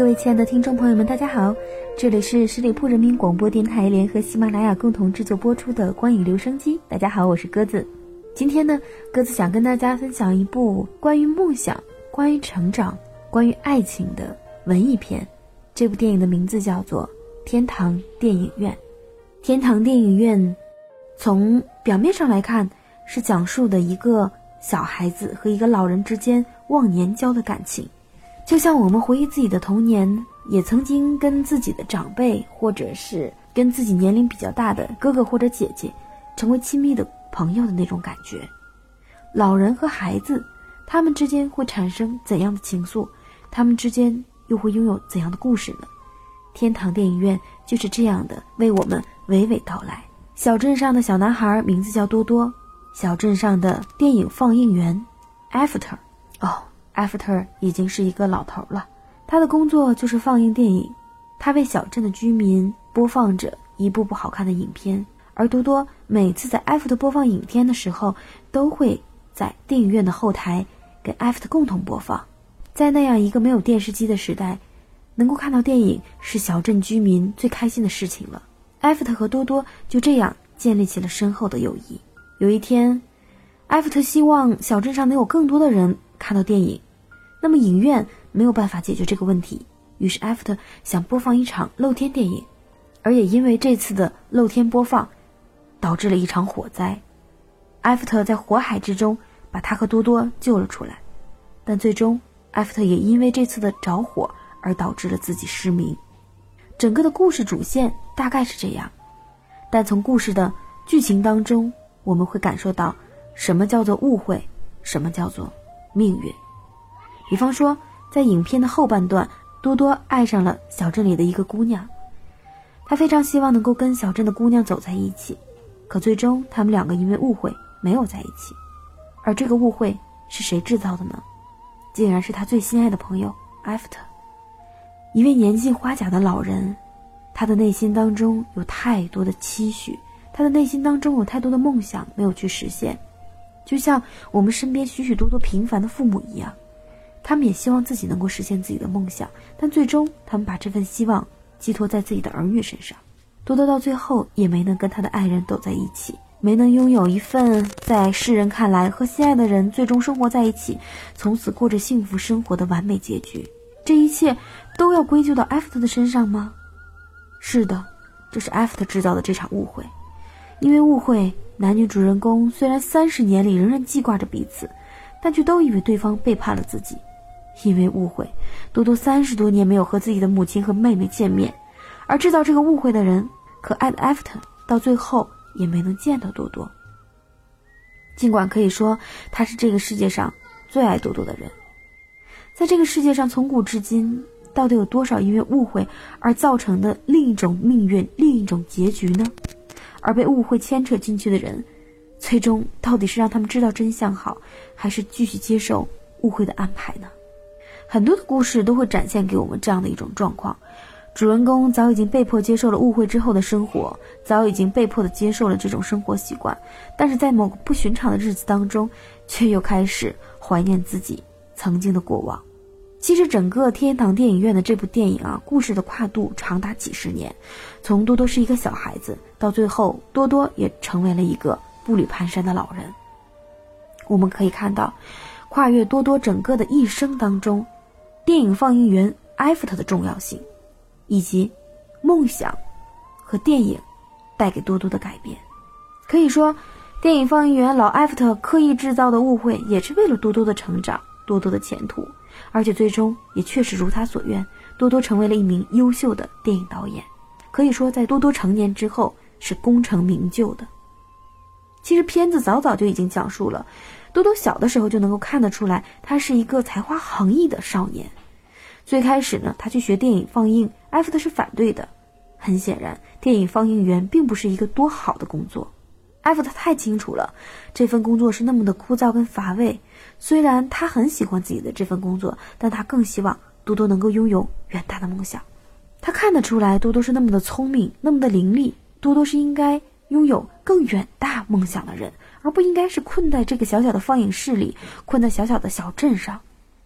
各位亲爱的听众朋友们，大家好，这里是十里铺人民广播电台联合喜马拉雅共同制作播出的《光影留声机》。大家好，我是鸽子。今天呢，鸽子想跟大家分享一部关于梦想、关于成长、关于爱情的文艺片。这部电影的名字叫做《天堂电影院》。天堂电影院，从表面上来看，是讲述的一个小孩子和一个老人之间忘年交的感情。就像我们回忆自己的童年，也曾经跟自己的长辈，或者是跟自己年龄比较大的哥哥或者姐姐，成为亲密的朋友的那种感觉。老人和孩子，他们之间会产生怎样的情愫？他们之间又会拥有怎样的故事呢？天堂电影院就是这样的，为我们娓娓道来。小镇上的小男孩名字叫多多，小镇上的电影放映员，After，哦。艾弗特已经是一个老头了，他的工作就是放映电影，他为小镇的居民播放着一部部好看的影片。而多多每次在艾弗特播放影片的时候，都会在电影院的后台跟艾弗特共同播放。在那样一个没有电视机的时代，能够看到电影是小镇居民最开心的事情了。艾弗特和多多就这样建立起了深厚的友谊。有一天，艾弗特希望小镇上能有更多的人。看到电影，那么影院没有办法解决这个问题。于是艾弗特想播放一场露天电影，而也因为这次的露天播放，导致了一场火灾。艾弗特在火海之中把他和多多救了出来，但最终艾弗特也因为这次的着火而导致了自己失明。整个的故事主线大概是这样，但从故事的剧情当中，我们会感受到什么叫做误会，什么叫做。命运，比方说，在影片的后半段，多多爱上了小镇里的一个姑娘，他非常希望能够跟小镇的姑娘走在一起，可最终他们两个因为误会没有在一起，而这个误会是谁制造的呢？竟然是他最心爱的朋友艾弗特，一位年近花甲的老人，他的内心当中有太多的期许，他的内心当中有太多的梦想没有去实现。就像我们身边许许多多平凡的父母一样，他们也希望自己能够实现自己的梦想，但最终他们把这份希望寄托在自己的儿女身上。多多到最后也没能跟他的爱人走在一起，没能拥有一份在世人看来和心爱的人最终生活在一起，从此过着幸福生活的完美结局。这一切都要归咎到艾弗特的身上吗？是的，这是艾弗特制造的这场误会，因为误会。男女主人公虽然三十年里仍然记挂着彼此，但却都以为对方背叛了自己。因为误会，多多三十多年没有和自己的母亲和妹妹见面，而制造这个误会的人，可爱的艾弗特到最后也没能见到多多。尽管可以说他是这个世界上最爱多多的人，在这个世界上从古至今，到底有多少因为误会而造成的另一种命运、另一种结局呢？而被误会牵扯进去的人，最终到底是让他们知道真相好，还是继续接受误会的安排呢？很多的故事都会展现给我们这样的一种状况：主人公早已经被迫接受了误会之后的生活，早已经被迫的接受了这种生活习惯，但是在某个不寻常的日子当中，却又开始怀念自己曾经的过往。其实，整个天堂电影院的这部电影啊，故事的跨度长达几十年，从多多是一个小孩子，到最后多多也成为了一个步履蹒跚的老人。我们可以看到，跨越多多整个的一生当中，电影放映员艾弗特的重要性，以及梦想和电影带给多多的改变。可以说，电影放映员老艾弗特刻意制造的误会，也是为了多多的成长。多多的前途，而且最终也确实如他所愿，多多成为了一名优秀的电影导演。可以说，在多多成年之后是功成名就的。其实片子早早就已经讲述了，多多小的时候就能够看得出来，他是一个才华横溢的少年。最开始呢，他去学电影放映，艾弗特是反对的。很显然，电影放映员并不是一个多好的工作。艾弗特太清楚了，这份工作是那么的枯燥跟乏味。虽然他很喜欢自己的这份工作，但他更希望多多能够拥有远大的梦想。他看得出来，多多是那么的聪明，那么的伶俐。多多是应该拥有更远大梦想的人，而不应该是困在这个小小的放映室里，困在小小的小镇上。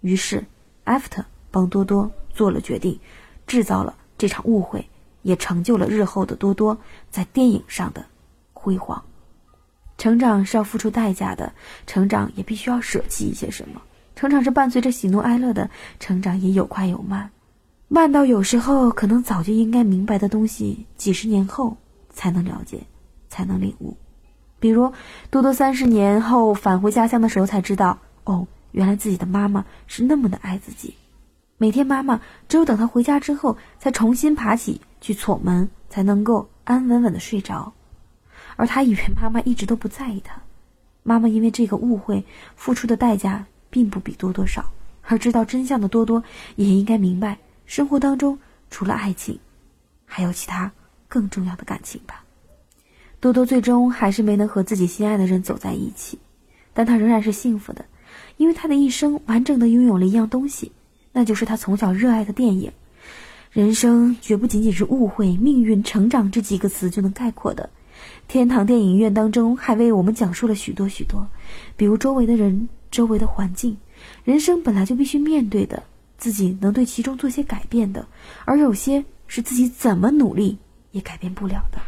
于是，艾弗特帮多多做了决定，制造了这场误会，也成就了日后的多多在电影上的辉煌。成长是要付出代价的，成长也必须要舍弃一些什么。成长是伴随着喜怒哀乐的，成长也有快有慢，慢到有时候可能早就应该明白的东西，几十年后才能了解，才能领悟。比如多多三十年后返回家乡的时候才知道，哦，原来自己的妈妈是那么的爱自己。每天妈妈只有等他回家之后，才重新爬起去锁门，才能够安稳稳的睡着。而他以为妈妈一直都不在意他，妈妈因为这个误会付出的代价并不比多多少。而知道真相的多多也应该明白，生活当中除了爱情，还有其他更重要的感情吧。多多最终还是没能和自己心爱的人走在一起，但他仍然是幸福的，因为他的一生完整的拥有了一样东西，那就是他从小热爱的电影。人生绝不仅仅是误会、命运、成长这几个词就能概括的。天堂电影院当中还为我们讲述了许多许多，比如周围的人、周围的环境，人生本来就必须面对的，自己能对其中做些改变的，而有些是自己怎么努力也改变不了的，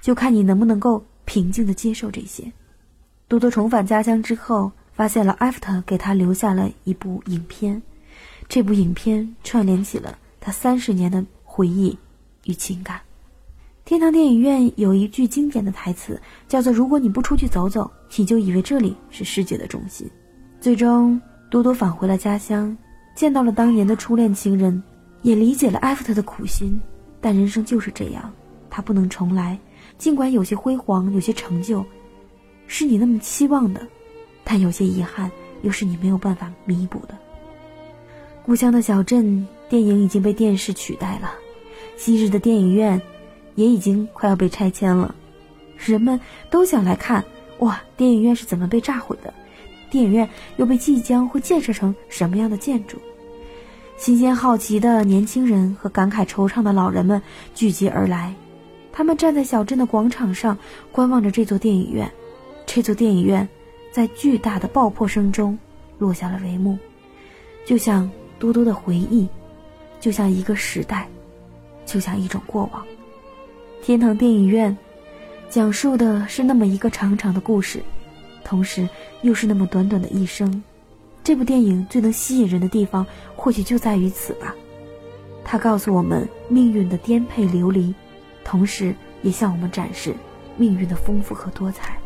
就看你能不能够平静的接受这些。多多重返家乡之后，发现了艾弗特给他留下了一部影片，这部影片串联起了他三十年的回忆与情感。天堂电影院有一句经典的台词，叫做“如果你不出去走走，你就以为这里是世界的中心。”最终，多多返回了家乡，见到了当年的初恋情人，也理解了艾弗特的苦心。但人生就是这样，他不能重来。尽管有些辉煌，有些成就，是你那么期望的，但有些遗憾，又是你没有办法弥补的。故乡的小镇电影已经被电视取代了，昔日的电影院。也已经快要被拆迁了，人们都想来看哇，电影院是怎么被炸毁的？电影院又被即将会建设成什么样的建筑？新鲜好奇的年轻人和感慨惆怅的老人们聚集而来，他们站在小镇的广场上观望着这座电影院。这座电影院在巨大的爆破声中落下了帷幕，就像多多的回忆，就像一个时代，就像一种过往。天堂电影院，讲述的是那么一个长长的故事，同时又是那么短短的一生。这部电影最能吸引人的地方，或许就在于此吧。它告诉我们命运的颠沛流离，同时也向我们展示命运的丰富和多彩。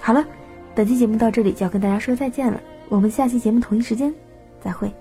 好了，本期节目到这里就要跟大家说再见了，我们下期节目同一时间再会。